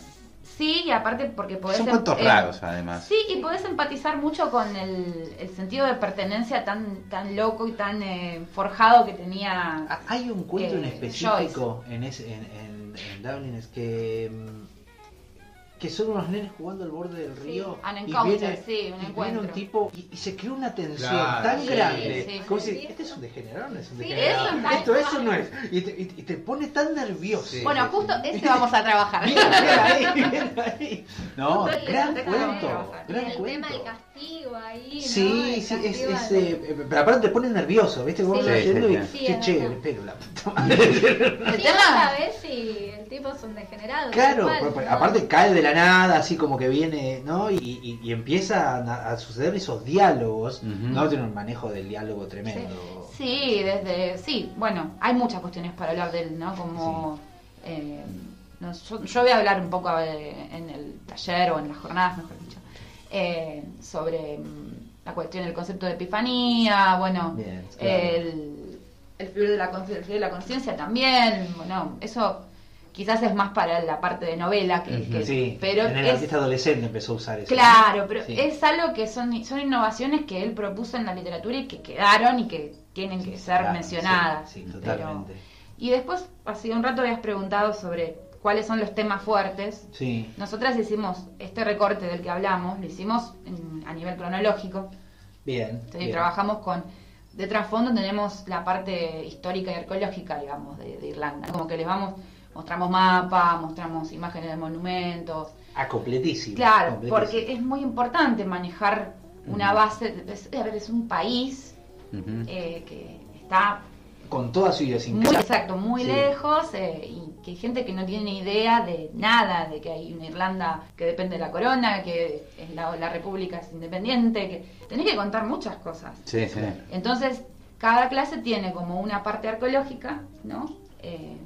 Sí, y aparte porque podés... Son em- cuentos em- raros además. Sí, y podés empatizar mucho con el, el sentido de pertenencia tan, tan loco y tan eh, forjado que tenía. Ah, Hay un cuento en Eh, específico en, ese, en, en, en Dublin es que, mm, que son unos nenes jugando al borde del río. An y viene, sí, un y viene un tipo y, y se creó una tensión Claro. tan Sí, grande. sí, como sí. si, este es un degenerado, no es un Sí, degenerado. eso es Esto, eso no es. Y te, y- te pone tan nervioso. Sí. Bueno, justo ese vamos a trabajar. Bien, bien ahí, bien ahí. No, Justo gran ese cuento. Gran el tema del cuento. castigo ahí, ¿no? Sí, El sí, es, es, eh, eh, pero aparte te pone nervioso, ¿viste? Vos Sí. vas Sí, yendo sí, y, sí. Sí, che, es che, verdad. pero la puta madre. El Sí, tema- no si el tipo es un degenerado. Claro, ¿no? aparte cae de la nada, así como que viene, ¿no? Y, y, y empiezan a, a suceder esos diálogos. ¿no? Tiene un manejo del diálogo tremendo. Sí, desde. Sí, bueno, hay muchas cuestiones para hablar de él, ¿no? Como. eh, no, yo, yo voy a hablar un poco eh, en el taller o en las jornadas, mejor dicho, eh, sobre mm, la cuestión del concepto de epifanía, bueno, Bien, claro. el, el fluir de la conciencia, el fluir de la conciencia también, bueno, eso quizás es más para la parte de novela que, Ujú. que- Sí, pero en el es, artista adolescente empezó a usar eso. Claro, pero Sí. es algo que son, son innovaciones que él propuso en la literatura y que quedaron y que tienen que ser Claro, mencionadas. Sí, Pero- totalmente. y después, hace un rato habías preguntado sobre cuáles son los temas fuertes. Sí, Nosotras hicimos este recorte del que hablamos, lo hicimos en- a nivel cronológico. bien. Entonces, bien. trabajamos con. De trasfondo tenemos la parte histórica y arqueológica, digamos, de, de Irlanda. Como que les vamos, mostramos mapas, mostramos imágenes de monumentos, Ah, completísimo. Claro, completísimo. porque es muy importante manejar una base. Es, a ver, es un país eh, que está Con toda su idiosincrasia. exacto, muy Sí. lejos eh, y que hay gente que no tiene ni idea de nada, de que hay una Irlanda que depende de la corona, que es la, la república es independiente, que tenés que contar muchas cosas. Sí, sí. Entonces, cada clase tiene como una parte arqueológica, ¿no? Eh,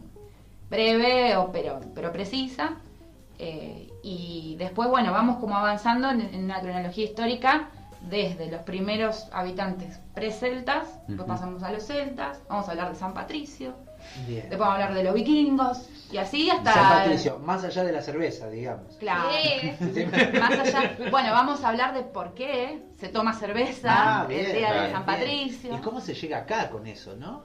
breve, o, pero, pero precisa. eh, y después, bueno, vamos como avanzando en, en una cronología histórica desde los primeros habitantes pre-celtas, después Ujú. pasamos a los celtas, vamos a hablar de San Patricio, Bien. después vamos a hablar de los vikingos, y así hasta... San Patricio, más allá de la cerveza, digamos. Claro. Sí. Más allá, bueno, vamos a hablar de por qué se toma cerveza Ah, el bien, día de San bien. Patricio. ¿Y cómo se llega acá con eso, no?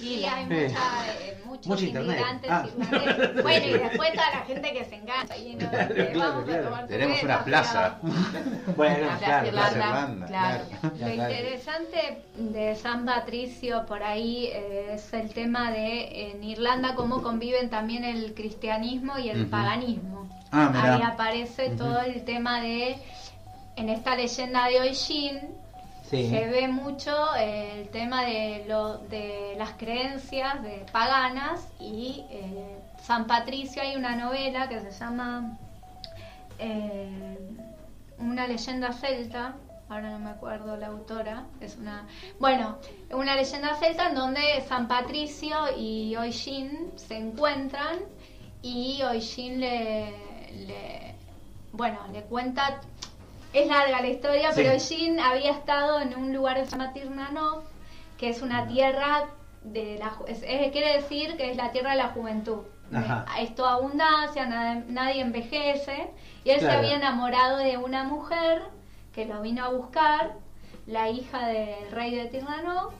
Sí, hay mucha, eh, muchos Mucho inmigrantes Ah. irlandeses. Bueno, y después toda la gente que se engancha ahí, ¿no? Claro, Que claro, vamos a tomar Tenemos una plaza. Bueno, La Plaza claro, Irlanda, claro. Lo interesante de San Patricio por ahí eh, es el tema de en Irlanda cómo conviven también el cristianismo y el paganismo. Ah. Ahí aparece todo el tema de, en esta leyenda de Oishin, Se ve mucho el tema de, lo, de las creencias de paganas y eh, San Patricio hay una novela que se llama eh, Una leyenda celta, ahora no me acuerdo la autora, es una... Bueno, una leyenda celta en donde San Patricio y Oishin se encuentran y Oishin le, le- bueno, le cuenta es larga la historia, Sí. pero Jin había estado en un lugar que se llama Tirnanov, que es una tierra de la ju- es- es- quiere decir que es la tierra de la juventud. Ajá. Eh, Es toda abundancia, nadie envejece. Y él se había enamorado de una mujer que lo vino a buscar, la hija del rey de Tirnanov.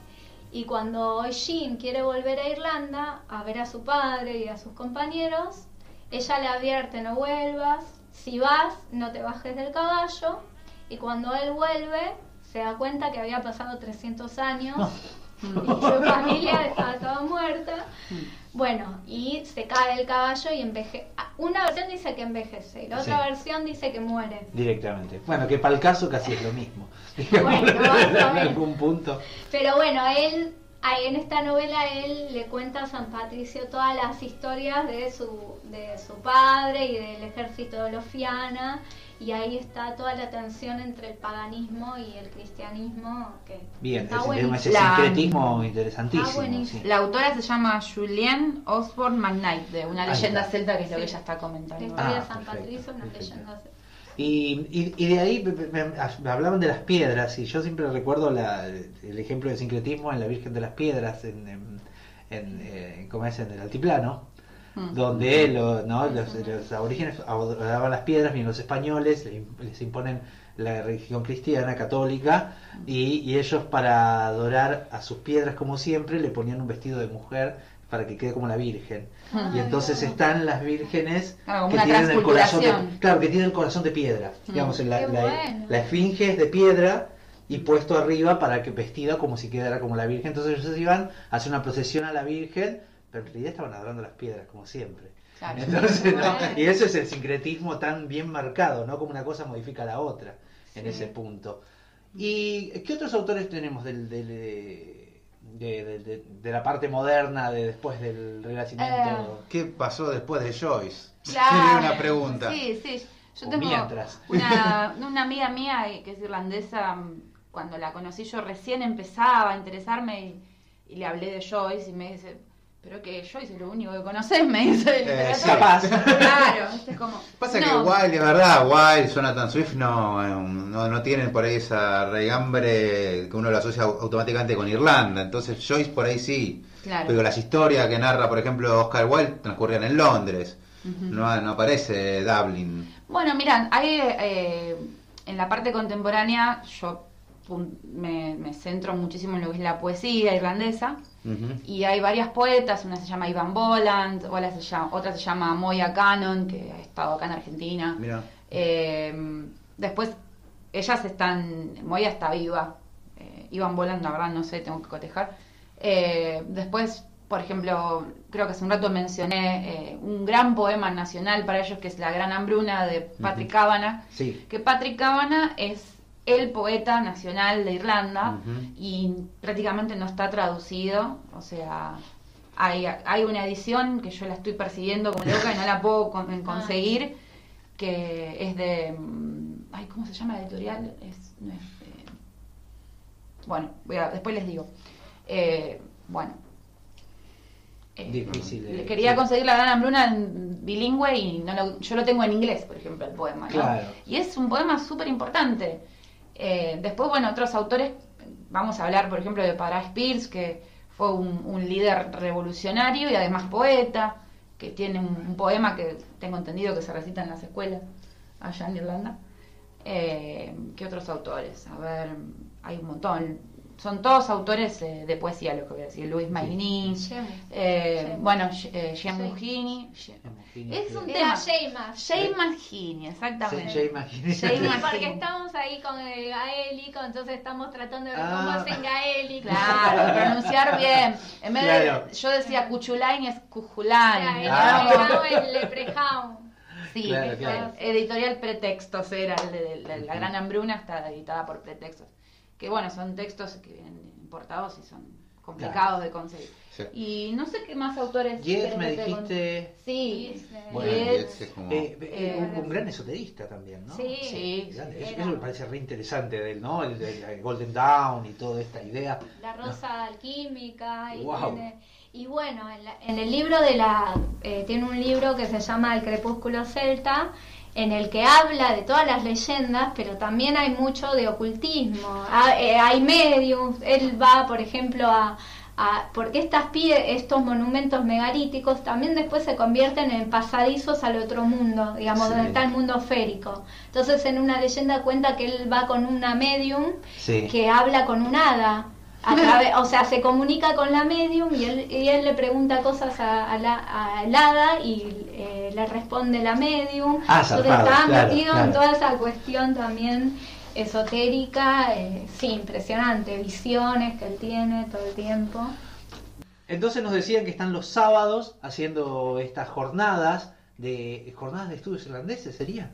Y cuando Jin quiere volver a Irlanda a ver a su padre y a sus compañeros, ella le advierte, no vuelvas, si vas, no te bajes del caballo. Y cuando él vuelve, se da cuenta que había pasado 300 años y su familia estaba toda muerta. Bueno, y se cae el caballo y envejece. Una versión dice que envejece y la otra Sí. versión dice que muere. Directamente. Bueno, que para el caso casi es lo mismo. Bueno, en algún punto. Pero bueno, él, ahí en esta novela, él le cuenta a San Patricio todas las historias de su, de su padre y del ejército de los Fiana. Y ahí está toda la tensión entre el paganismo y el cristianismo. Que Bien, está ese, buenísimo. ese La- sincretismo interesantísimo. Buenísimo. sí. La autora se llama Julienne Osborne McKnight, de una leyenda celta, que es lo que ella está La comentando. historia Ah, de San perfecto, Patricio, una perfecto. leyenda. Y, y, y de ahí me, hablaban de las piedras y yo siempre recuerdo la- el ejemplo de sincretismo en la Virgen de las Piedras en, en, en, eh, ¿cómo es? en el altiplano Mm. donde lo- ¿no? los, los aborígenes adoraban las piedras bien los españoles les, im- les imponen la religión cristiana católica y, y ellos para adorar a sus piedras como siempre le ponían un vestido de mujer para que quede como la Virgen. Ah, y entonces están las vírgenes Claro, que tienen el corazón de, claro, que tienen el corazón de piedra. Mm. Digamos, la, Qué la- bueno. la esfinge es de piedra y puesto arriba para que vestida como si quedara como la Virgen. Entonces ellos iban a hacer una procesión a la Virgen, pero en realidad estaban adorando las piedras, como siempre. Claro. Entonces, ¿no? Bueno. Y eso es el sincretismo tan bien marcado, ¿no? Como una cosa modifica a la otra en Sí. ese punto. ¿Y qué otros autores tenemos del, del, eh, de, de- de- de la parte moderna, de después del Renacimiento? ¿Qué pasó después de Joyce? Claro. Una pregunta. Sí, sí. Yo O tengo mientras. Una, una amiga mía eh, que es irlandesa, mm, cuando la conocí yo recién empezaba a interesarme y, y le hablé de Joyce y me dice, pero que Joyce es lo único que conoces, me dice. de Eh, literatura". Capaz. Claro, viste, es como... Pasa no, que Wilde, de verdad, Wilde, Jonathan Swift no, eh, no, no tienen por ahí esa regambre que uno lo asocia au- automáticamente con Irlanda. Entonces Joyce por ahí sí. Claro. Pero las historias que narra, por ejemplo, Oscar Wilde transcurrían en Londres. Ujú. no, no aparece Dublin. Bueno, miran, hay eh, en la parte contemporánea yo me, me centro muchísimo en lo que es la poesía irlandesa Ujú. y hay varias poetas, una se llama Ivan Boland, otra se llama, otra se llama Moya Cannon, que ha estado acá en Argentina. Mira. Eh, después, ellas están, Moya está viva, eh, Ivan Boland, la verdad no sé, tengo que cotejar. Eh, después, por ejemplo, creo que hace un rato mencioné eh, un gran poema nacional para ellos que es La Gran Hambruna de Patrick Sí. que Patrick Kavanagh es el poeta nacional de Irlanda y prácticamente no está traducido, o sea, hay, hay una edición que yo la estoy persiguiendo como loca y no la puedo con- conseguir, que es de... mm, Ay, ¿cómo se llama la editorial? Es, no es, eh, bueno, voy a- después les digo. Eh, bueno. Eh, Difícil de- quería sí. conseguir la gran hambruna en bilingüe y no lo- yo lo tengo en inglés, por ejemplo, el poema. ¿no? Claro. Y es un poema súper importante. Eh, después, bueno, otros autores, vamos a hablar, por ejemplo, de Pará Spears, que fue un, líder revolucionario y además poeta, que tiene un, un poema que tengo entendido que se recita en las escuelas allá en Irlanda. Eh, ¿Qué otros autores? A ver, hay un montón. Son todos autores eh, de poesía, lo que voy a decir. Luis Magny, James. eh, James. bueno, eh, Jean Sí. Mugini. Es un tema. Jay Magini, exactamente. Sí. Jay Sí, porque estamos ahí con el gaélico, entonces estamos tratando de ver Ah. cómo hacen gaélico. Claro, pronunciar bien. En vez Claro. de, yo decía Cuchulain es Cujulain. Claro, Ah. el Leprechaun. Sí, Claro, claro. editorial Pretextos era el de, la, la Gran Hambruna, está editada por Pretextos. Que bueno, son textos que vienen importados y son complicados de conseguir. Sí. Y no sé qué más autores. Me dijiste. con- Sí, Bueno. Yeats es como... Eh, eh, Eh, un, un gran esoterista también, ¿no? Sí. Eso, me parece re interesante de él, ¿no? El, el- el Golden Dawn y toda esta idea. La rosa alquímica. Y, Wow. tiene- y bueno, en, la- en el libro de la. eh, tiene un libro que se llama El Crepúsculo Celta, en el que habla de todas las leyendas, pero también hay mucho de ocultismo. Eh, hay mediums. Él va, por ejemplo, a. a- porque estas pie- estos monumentos megalíticos también después se convierten en pasadizos al otro mundo, digamos, Sí. donde está el mundo férico. Entonces en una leyenda cuenta que él va con una medium Sí. que habla con un hada. A través, o sea, se comunica con la medium y él, y él le pregunta cosas a, a la, hada y eh, le responde la medium. Ah, Entonces zarpado, está claro, metido claro. en toda esa cuestión también esotérica, eh, sí, impresionante, visiones que él tiene todo el tiempo. Entonces nos decían que están los sábados haciendo estas jornadas de jornadas de estudios irlandeses, ¿sería?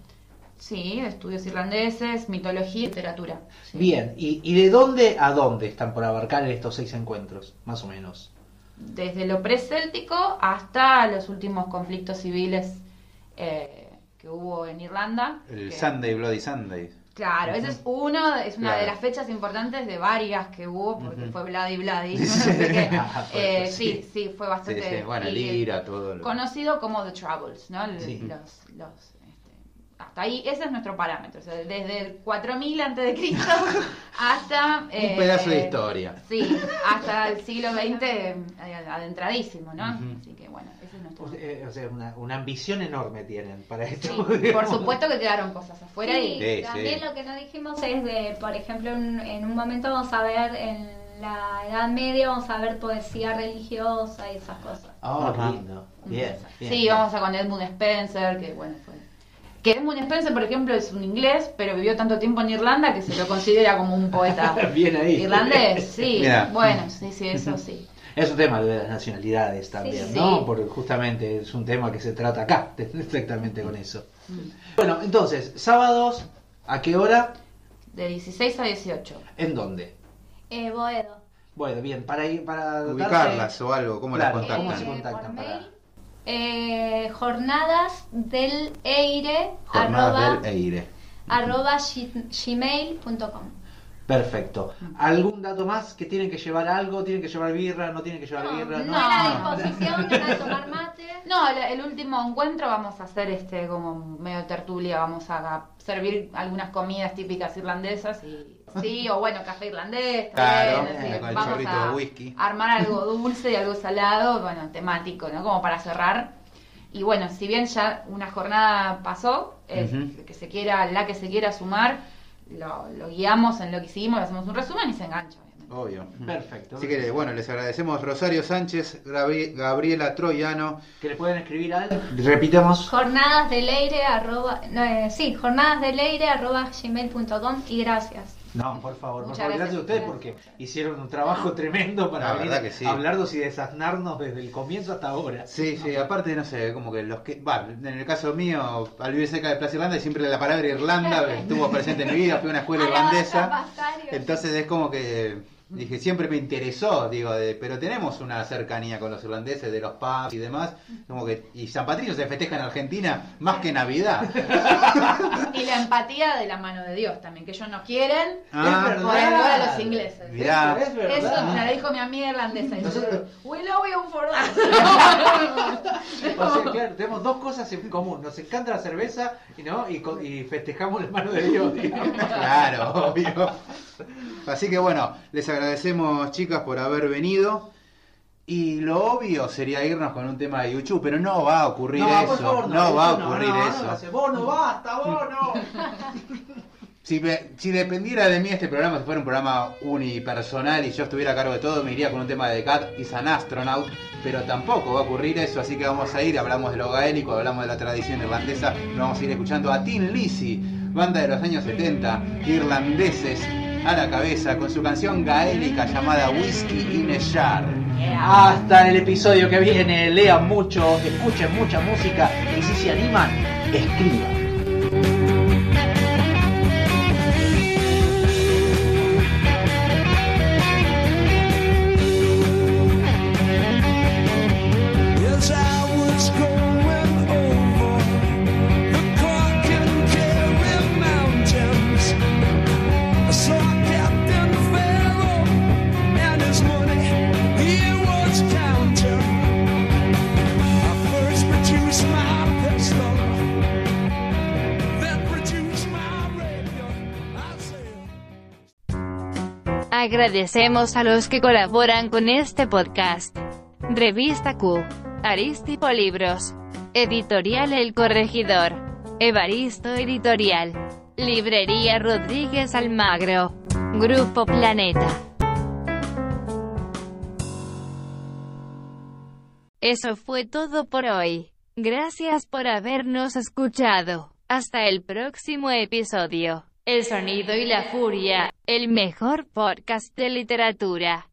Sí, estudios irlandeses, mitología y literatura. sí. Bien, ¿Y, ¿y de dónde a dónde están por abarcar estos seis encuentros, más o menos? Desde lo preséltico hasta los últimos conflictos civiles eh, que hubo en Irlanda. El que- Sunday, Bloody Sunday. Claro, esa es uno, es una Claro. de las fechas importantes de varias que hubo, porque fue Bloody Bloody. Sí. Así que, Ah, eh, sí, sí. sí, fue bastante. sí, bueno, el y- ira, todo lo... Conocido como The Troubles, ¿no? Los, los, hasta ahí, ese es nuestro parámetro. o sea, desde el 4000 antes de Cristo hasta. eh, Un pedazo de historia. Sí, hasta el siglo XX eh, adentradísimo, ¿no? Así que bueno, ese es nuestro. O sea, eh, o sea, una, una ambición enorme tienen para Sí, esto. por supuesto que quedaron cosas afuera Sí, y. Sí, también sí. lo que no dijimos es de, por ejemplo, en, en un momento vamos a ver en la Edad Media vamos a ver poesía religiosa y esas cosas. Oh, lindo. Bien, bien. Sí, vamos a con Edmund Spencer, que bueno, fue. Que Edmund Spencer, por ejemplo, es un inglés, pero vivió tanto tiempo en Irlanda que se lo considera como un poeta Bien ahí. irlandés. Sí, Mira. bueno, sí, sí, eso sí. Es un tema de las nacionalidades también, Sí. ¿no? Porque justamente es un tema que se trata acá, exactamente con eso. Bueno, entonces, sábados, ¿a qué hora? De 16 a 18. ¿En dónde? Eh, Boedo. Bueno, bien, para ir, para Ubicarlas o algo, ¿cómo Claro, las ¿cómo contactan? Eh, contactan por para- mail, eh, jornadas del Eire Jornadas arroba, del Eire. arroba gmail.com. Perfecto. ¿Algún dato más? ¿Que tienen que llevar algo? ¿Tienen que llevar birra? ¿No tienen que llevar birra? no, no. a la disposición de tomar mate. No, el, el último encuentro vamos a hacer este como medio tertulia, vamos a servir algunas comidas típicas irlandesas y sí, o bueno, café irlandés, Claro, decir, con el vamos chorrito a de whisky. armar algo dulce y algo salado, bueno, temático, ¿no? Como para cerrar. Y bueno, si bien ya una jornada pasó, es Ujú. que se quiera, la que se quiera sumar, lo, lo guiamos en lo que hicimos, le hacemos un resumen y se engancha. Obvio. Perfecto. Así que bueno, les agradecemos Rosario Sánchez, Gabi- Gabriela Troyano. Que le pueden escribir al... Repitamos. Jornadas del Eire arroba, no, eh, sí, jornadas del Eire arroba gmail.com y gracias. No, por favor, por Muchas favor, gracias a ustedes porque hicieron un trabajo tremendo para venir verdad que sí. a hablarnos y desasnarnos desde el comienzo hasta ahora. Sí, sí, aparte, no sé, como que los que. Va, en el caso mío, al vivir cerca de Plaza Irlanda, siempre la palabra Irlanda estuvo presente en mi vida, fui a una escuela irlandesa. Entonces es como que. Dije, siempre me interesó, digo, de, pero tenemos una cercanía con los irlandeses, de los pubs y demás. Como que, y San Patricio se festeja en Argentina más que Navidad. Y la empatía de la mano de Dios también, que ellos no quieren Ah, verdad. por el lugar a los ingleses. Mirá. Eso es. Eso me lo dijo mi amiga irlandesa. Y Nosotros- yo, We love you for that. O sea, claro, tenemos dos cosas en común. Nos encanta la cerveza y no y, co- y festejamos la mano de Dios. digamos. Claro, obvio. Así que bueno, les agradecemos chicas por haber venido. Y lo obvio sería irnos con un tema de YouTube, pero no va a ocurrir No, eso. favor, no, va a no, ocurrir no, eso. no, no, vos no basta, vos no. Si, dependiera de mí este programa, si fuera un programa unipersonal y yo estuviera a cargo de todo, me iría con un tema de Cat is an Astronaut, pero tampoco va a ocurrir eso, así que vamos a ir, hablamos de lo gaélico, hablamos de la tradición irlandesa, nos vamos a ir escuchando a Tin Lizzy, banda de los años 70, irlandeses a la cabeza, con su canción gaélica llamada Whiskey in a Jar. Hasta el episodio que viene, lean mucho, escuchen mucha música y si se animan, escriban. Agradecemos a los que colaboran con este podcast. Revista Q, Aristipo Libros, Editorial El Corregidor, Evaristo Editorial, Librería Rodríguez Almagro, Grupo Planeta. Eso fue todo por hoy. Gracias por habernos escuchado. Hasta el próximo episodio. El sonido y la furia, el mejor podcast de literatura.